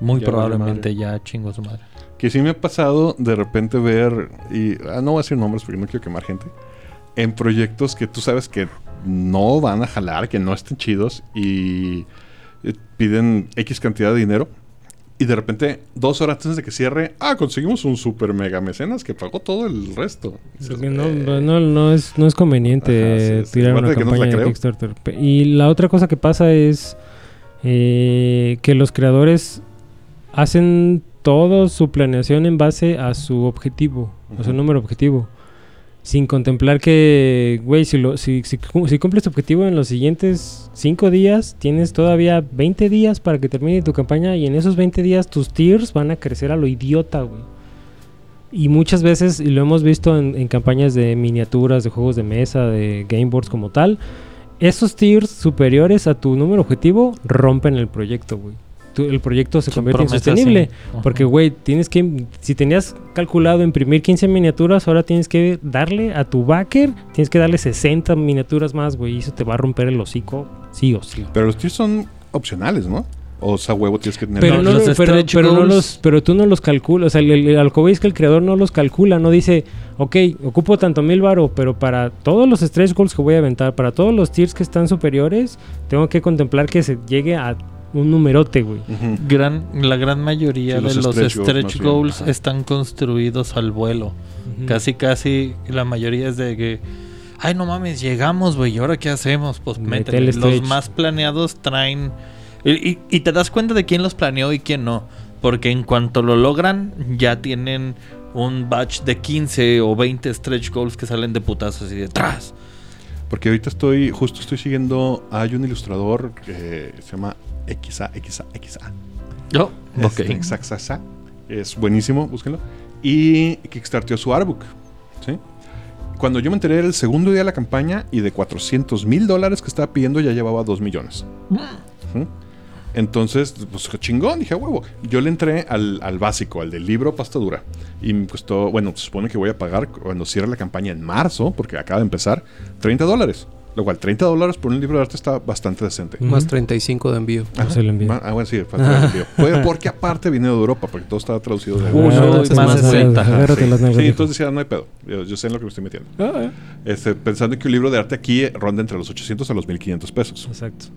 muy Ya probablemente ya chingo su madre. Que sí me ha pasado de repente ver, y ah, no voy a decir nombres porque no quiero quemar gente, en proyectos que tú sabes que no van a jalar, que no estén chidos y eh, piden X cantidad de dinero. Y de repente, dos horas antes de que cierre, ah, conseguimos un super mega mecenas que pagó todo el resto. Dices, no, eh, no, no es, no es conveniente Ajá, sí, sí. tirar Aparte una de que no campaña de. Kickstarter. Y la otra cosa que pasa es eh, que los creadores hacen toda su planeación en base a su objetivo, a su número objetivo. Sin contemplar que, güey, si, lo- si, si, cu- si cumples tu objetivo en los siguientes 5 días, tienes todavía 20 días para que termine tu campaña y en esos 20 días tus tiers van a crecer a lo idiota, güey. Y muchas veces, y lo hemos visto en, en campañas de miniaturas, de juegos de mesa, de game boards como tal, esos tiers superiores a tu número objetivo rompen el proyecto, güey. Tu- El proyecto se convierte insostenible. sí. Porque, güey, tienes que. Si tenías calculado imprimir 15 miniaturas, ahora tienes que darle a tu backer, tienes que darle 60 miniaturas más, güey. Y eso te va a romper el hocico, sí o sí. Pero los tiers son opcionales, ¿no? O sea, huevo tienes que tener. Pero, No, los lo- pero, pero no los, pero tú no los calculas. O sea, el, el, voy es que el creador no los calcula. No dice, ok, ocupo tanto mil varo, pero para todos los stretch goals que voy a aventar, para todos los tiers que están superiores, tengo que contemplar que se llegue a un numerote, güey. Gran, la gran mayoría Sí, de los stretch stretch, goals, bien. están construidos al vuelo. Casi, casi la mayoría es de que, ay, no mames, llegamos, güey, ¿y ahora qué hacemos? Pues métele. el Los más planeados traen. Y, y- y te das cuenta de quién los planeó y quién no. Porque en cuanto lo logran, ya tienen un batch de 15 o 20 stretch goals que salen de putazos y detrás. Porque ahorita estoy, justo estoy siguiendo, hay un ilustrador que se llama XA, XA, XA. Oh, ok. Este, Xaxaxa. Es buenísimo, búsquenlo. Y Kickstarteó su artbook. ¿sí? Cuando yo me enteré era el segundo día de la campaña y de 400 mil dólares que estaba pidiendo ya llevaba 2 millones. Ujú. Entonces, pues chingón, dije, "A huevo. Yo le entré al, al básico, al del libro pasta dura. Y me costó, bueno, se supone que voy a pagar cuando cierre la campaña en marzo, porque acaba de empezar, 30 dólares. Lo cual, 30 dólares por un libro de arte está bastante decente. Ujú. Más 35 de envío. Ajá. se lo envío. Ma- Ah, bueno, sí, falta el envío. Puede- porque aparte vine de Europa, porque todo estaba traducido de Uno Ah, y entonces más más 60. agárrate- agárrate sí. las entonces decía, no hay pedo. Yo, yo sé en lo que me estoy metiendo. Ah, Este, pensando que un libro de arte aquí ronda entre los 800 a los 1500 pesos. Exacto.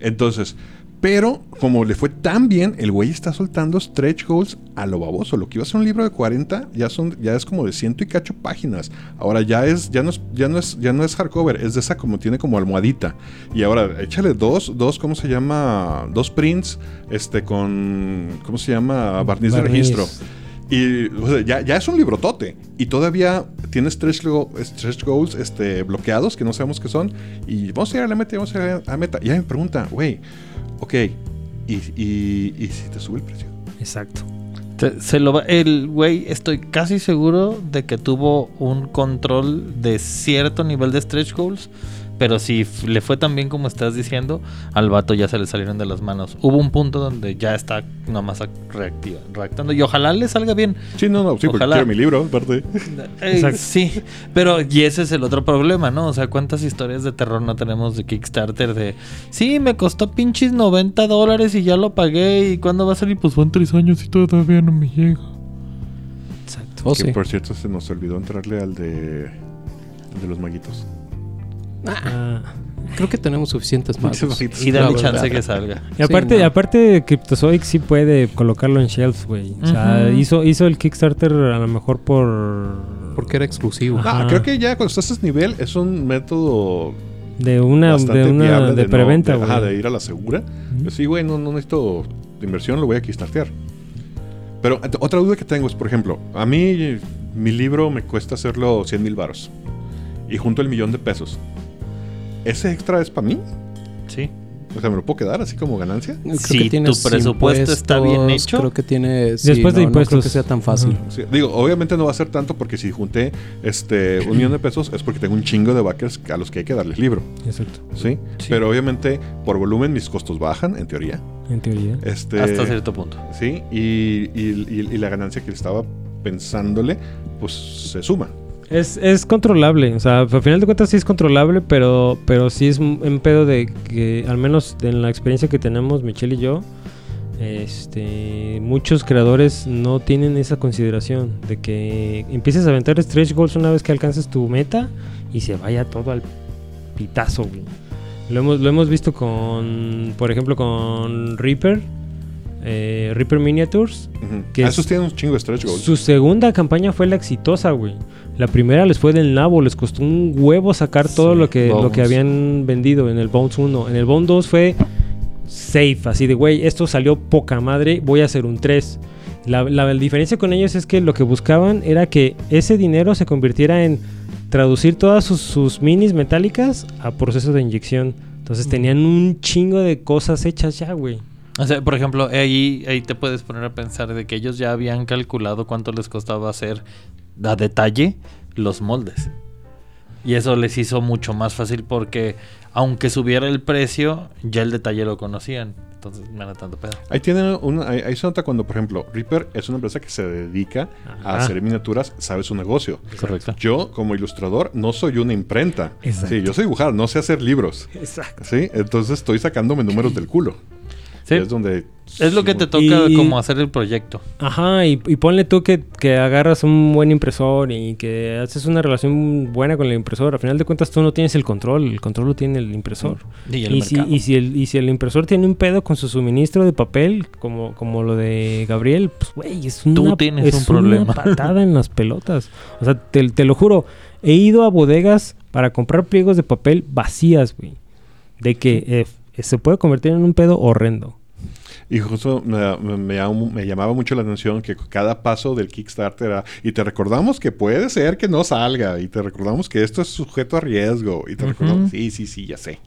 Entonces, pero como le fue tan bien, el güey está soltando stretch goals a lo baboso. Lo que iba a ser un libro de 40 ya son ya es como de ciento y cacho páginas. Ahora ya es ya no es ya no es ya no es hardcover, es de esa como tiene como almohadita. Y ahora échale dos dos ¿cómo se llama? Dos prints este con ¿cómo se llama? Barniz, de Barniz. registro. Y ya, ya es un librotote. Y todavía tiene stretch, stretch goals este, bloqueados que no sabemos qué son. Y vamos a ir a la meta, vamos a ir a la meta. Y ya me pregunta, güey, ok, ¿y, y, si te sube el precio? Exacto. Se, lo el güey, estoy casi seguro de que tuvo un control de cierto nivel de stretch goals. Pero si le fue tan bien como estás diciendo, al vato ya se le salieron de las manos. Hubo un punto donde ya está nomás ac- reactiva, reactando. Y ojalá le salga bien. Sí, no, no, sí, porque Ojalá. quiero mi libro, aparte. Eh, Exacto. sí, pero y ese es el otro problema, ¿no? O sea, ¿cuántas historias de terror no tenemos de Kickstarter de... Sí, me costó pinches 90 dólares y ya lo pagué y ¿cuándo va a salir? Pues van tres años y todavía no me llega. Exacto. Oh, que sí. por cierto se nos olvidó entrarle al de, al de los maguitos. Ah. Creo que tenemos suficientes magos. Y dale La chance verdad. que salga. Y aparte, no. aparte Cryptozoic sí puede colocarlo en shelves, güey. O sea, hizo, hizo el Kickstarter a lo mejor por... Porque era exclusivo. Ajá. Ah, creo que ya cuando estás a ese nivel es un método De una, de una de no- preventa, de, güey. ajá, de ir a la segura. Pues sí, güey, no, no necesito inversión, lo voy a kickstartear. Pero otra duda que tengo es, por ejemplo, a mí mi libro me cuesta hacerlo 100 mil baros. Y junto el millón de pesos. ¿Ese extra es para mí? Sí. O sea, ¿me lo puedo quedar así como ganancia? Creo Si que tu presupuesto está bien impuestos, hecho. Creo que tiene. sí, Después de no creo impuestos. que sea tan fácil. Sí, digo, obviamente no va a ser tanto porque si junté este un millón de pesos es porque tengo un chingo de backers a los que hay que darles libro. Exacto, ¿sí? Sí. Pero obviamente por volumen mis costos bajan, en teoría. en teoría. Este, Hasta cierto punto. Sí, y, y- y- y la ganancia que estaba pensándole, pues se suma. Es, es controlable, o sea, al final de cuentas sí es controlable, pero, pero sí es un pedo de que, al menos en la experiencia que tenemos Michelle y yo, este, muchos creadores no tienen esa consideración de que empieces a aventar stretch goals una vez que alcances tu meta y se vaya todo al pitazo. Lo hemos, lo hemos visto con, por ejemplo, con Reaper, eh, Reaper Miniatures. Que Ah, es- esos tienen un chingo de stretch goals. su segunda campaña fue la exitosa, güey. La primera les fue del nabo, les costó un huevo sacar todo Sí, lo que, lo que habían vendido en el Bones 1. En el Bones 2 fue safe, así de, güey, esto salió poca madre, voy a hacer un 3. La, la diferencia con ellos es que lo que buscaban era que ese dinero se convirtiera en traducir todas sus, sus minis metálicas a procesos de inyección. Entonces tenían un chingo de cosas hechas ya, güey. O sea, por ejemplo, ahí, ahí te puedes poner a pensar de que ellos ya habían calculado cuánto les costaba hacer a detalle los moldes. Y eso les hizo mucho más fácil porque aunque subiera el precio, ya el detalle lo conocían. Entonces no era tanto pedo. Ahí tiene una, ahí, ahí se nota cuando, por ejemplo, Reaper es una empresa que se dedica a hacer miniaturas, sabe su negocio. Correcto. Yo, como ilustrador, no soy una imprenta. Exacto. Sí, yo soy dibujar, no sé hacer libros. Exacto. Sí, entonces estoy sacándome números del culo. Sí. Es donde. Es lo que te toca Y- como hacer el proyecto. Ajá, y, y ponle tú que, que agarras un buen impresor y que haces una relación buena con el impresor. Al final de cuentas tú no tienes el control, el control lo tiene el impresor. Y el Y si, y, si el, y si el impresor tiene un pedo con su suministro de papel, como, como lo de Gabriel, pues güey, es una, Tú tienes es un una problema. patada en las pelotas. O sea, te, te lo juro, he ido a bodegas para comprar pliegos de papel vacías, güey. De que eh, se puede convertir en un pedo horrendo. Y justo me, me- me llamaba mucho la atención que cada paso del Kickstarter era, y te recordamos que puede ser que no salga, y te recordamos que esto es sujeto a riesgo, y te Ujú. recordamos, sí, sí, sí, ya sé.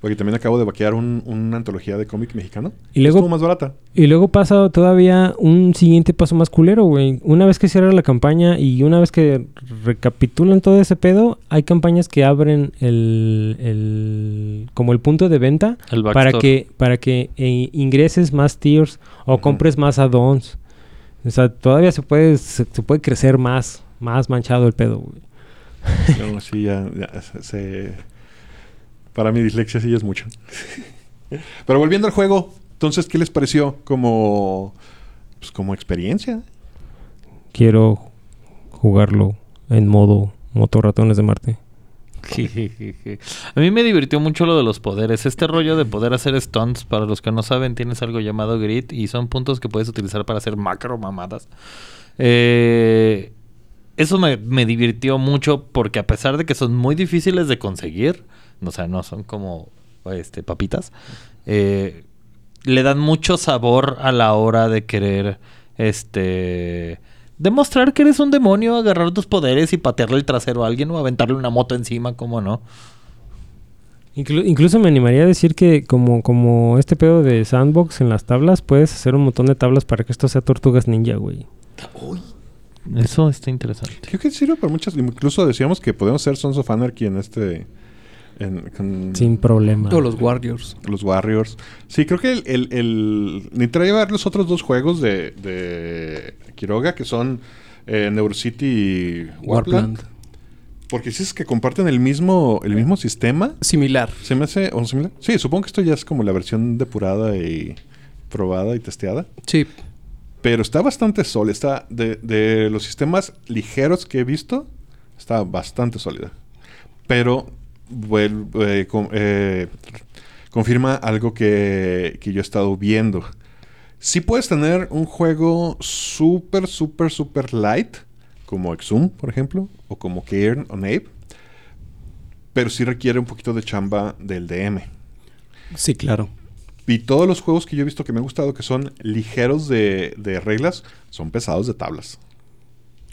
Porque también acabo de vaquear un- una antología de cómic mexicano. Y luego- Estuvo más barata. Y luego pasa todavía un siguiente paso más culero, güey. Una vez que cierra la campaña y una vez que recapitulan todo ese pedo, hay campañas que abren el, el- como el punto de venta El para que para que eh, ingreses más tiers o compres más add-ons. O sea, todavía se puede se, se puede crecer más, más manchado el pedo, güey. No, sí, ya, ya se- se- Para mi dislexia sí es mucho. Pero volviendo al juego, entonces, ¿qué les pareció como, pues, como experiencia? Quiero jugarlo en modo motorratones de Marte. A mí me divirtió mucho lo de los poderes. Este rollo de poder hacer stunts, para los que no saben, tienes algo llamado grid y son puntos que puedes utilizar para hacer macro mamadas. Eh, eso me, me divirtió mucho porque a pesar de que son muy difíciles de conseguir, o sea, no son como este, papitas, eh, le dan mucho sabor a la hora de querer este demostrar que eres un demonio, agarrar tus poderes y patearle el trasero a alguien o aventarle una moto encima, ¿cómo no? Inclu- incluso me animaría a decir que como, como este pedo de sandbox en las tablas, puedes hacer un montón de tablas para que esto sea tortugas ninja, güey. Eso está interesante. Creo que sirve para muchas. Incluso decíamos que podemos hacer Sons of Anarchy en este. En, con Sin problema. O los Warriors. los Warriors. Sí, creo que el. el, el necesitaría llevar los otros dos juegos de, de Quiroga, que son eh, Neurocity y Warpland. Warpland. Porque si es que comparten el mismo, el mismo sistema. Similar. ¿Se me hace o similar? Sí, supongo que esto ya es como la versión depurada y probada y testeada. Sí. Pero está bastante sólida. Está de, de los sistemas ligeros que he visto, está bastante sólida. Pero eh, con- eh, confirma algo que, que yo he estado viendo. Si puedes tener un juego súper, súper, súper light, como Exum, por ejemplo, o como Cairn o Nape, pero sí requiere un poquito de chamba del DM. Sí, claro. Y todos los juegos que yo he visto que me han gustado, que son ligeros de, de reglas, son pesados de tablas.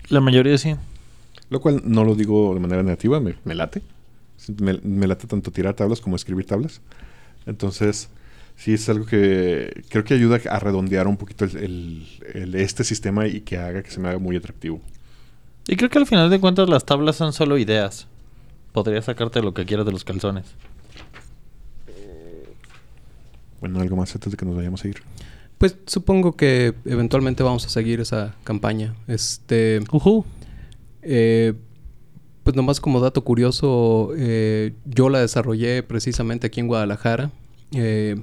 La mayoría sí. Lo cual no lo digo de manera negativa, me, me late. Me, me late tanto tirar tablas como escribir tablas. Entonces, sí es algo que creo que ayuda a redondear un poquito el, el- el- este sistema y que haga que se me haga muy atractivo. Y creo que al final de cuentas las tablas son solo ideas. Podrías sacarte lo que quieras de los calzones. Bueno, algo más antes de que nos vayamos a ir. Pues supongo que eventualmente vamos a seguir esa campaña. Este. Ujú. Eh, pues nomás como dato curioso, eh, yo la desarrollé precisamente aquí en Guadalajara. Eh,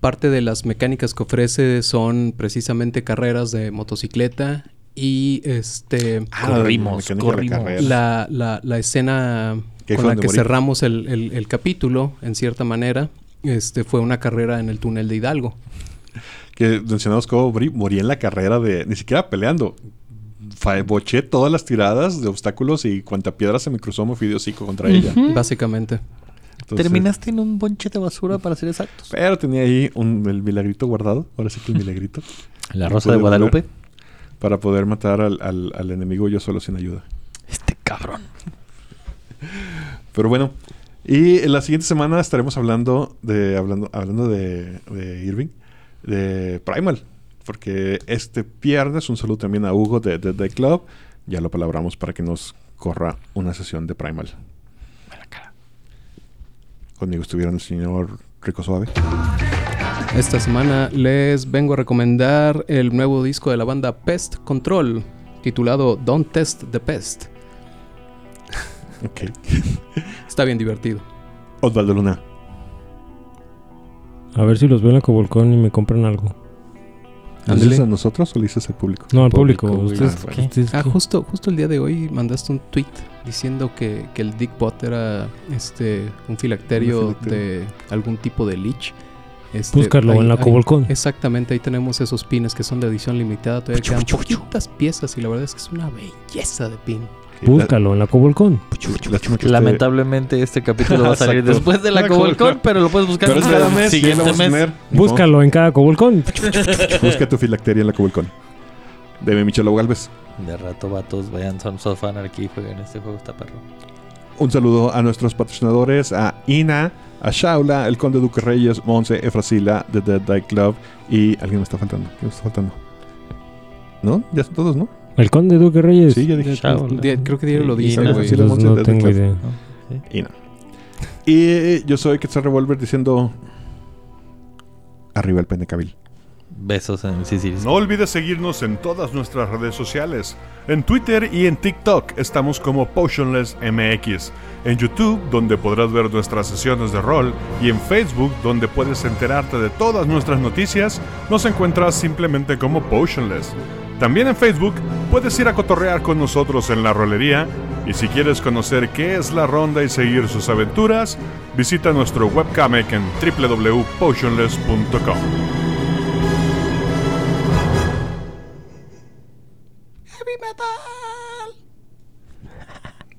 parte de las mecánicas que ofrece son precisamente carreras de motocicleta y este Ah, la Corrimos, la corrimos. la, la- la escena con la que cerramos el, el- el capítulo, en cierta manera, este fue una carrera en el túnel de Hidalgo. Que mencionamos cómo morí, morí en la carrera de... Ni siquiera peleando. Boché todas las tiradas de obstáculos y cuanta piedra se me cruzó me fui de hocico contra ella. Básicamente. Entonces- Terminaste en un bonche de basura para ser exactos. Pero tenía ahí un, el milagrito guardado. Ahora sí que el milagrito. La Rosa de Guadalupe. Para poder matar al, al- al enemigo yo solo sin ayuda. Este cabrón. Pero bueno. Y en la siguiente semana estaremos hablando de. Hablando, hablando de, de Irving. De Primal. Porque este viernes, un saludo también a Hugo de Dead Day Club. Ya lo palabramos para que nos corra una sesión de Primal. Conmigo estuvieron el señor Rico Suave. Esta semana les vengo a recomendar el nuevo disco de la banda Pest Control, titulado Don't Test the Pest. Ok. Está bien divertido. Osvaldo Luna. A ver si los veo en la Cobolcón y me compran algo. ¿Lo dices a nosotros o le dices al público? No, al público. Público. Ustedes, Ah, bueno. ustedes Ah, justo, justo el día de hoy mandaste un tweet diciendo que, que el Dickbot era este un filacterio, Un filacterio. de algún tipo de leech. Este, Búscalo ahí- en la Cobolcón. Exactamente, ahí tenemos esos pines que son de edición limitada. Todavía quedan poquitas piezas y la verdad es que es una belleza de pin. Búscalo en la Cobolcón. que este- Lamentablemente este capítulo va a salir Exacto. después de la Cobolcon. pero lo puedes buscar en cada el mes. siguiente a mes. tener. Búscalo en cada Cobolcón. Busca tu filacteria en la Cobolcón. De Michelo Galvez. De rato, vatos, vayan Sons of Anarchy y jueguen este juego, está perro. Un saludo a nuestros patrocinadores, a Ina, a Shaula, el Conde Duque Reyes, Monse, Efrasila, The Dead Die Club y alguien me está faltando. ¿Quién me está faltando? ¿No? Ya son todos, ¿no? El Conde Duque Reyes. Sí, ya dije. Creo que Diego lo dice, y no, güey. sí, no tengo idea. Ina. Y yo soy Quetzal Revolver diciendo... Arriba el pendecabil. Besos en Sicilia. No olvides seguirnos en todas nuestras redes sociales. En Twitter y en TikTok estamos como Potionless MX. En YouTube, donde podrás ver nuestras sesiones de rol. Y en Facebook, donde puedes enterarte de todas nuestras noticias, nos encuentras simplemente como Potionless. También en Facebook puedes ir a cotorrear con nosotros en la rolería. Y si quieres conocer qué es la ronda y seguir sus aventuras, visita nuestro webcomic en www.potionless.com.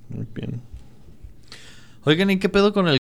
Muy bien. Oigan, ¿y qué pedo con el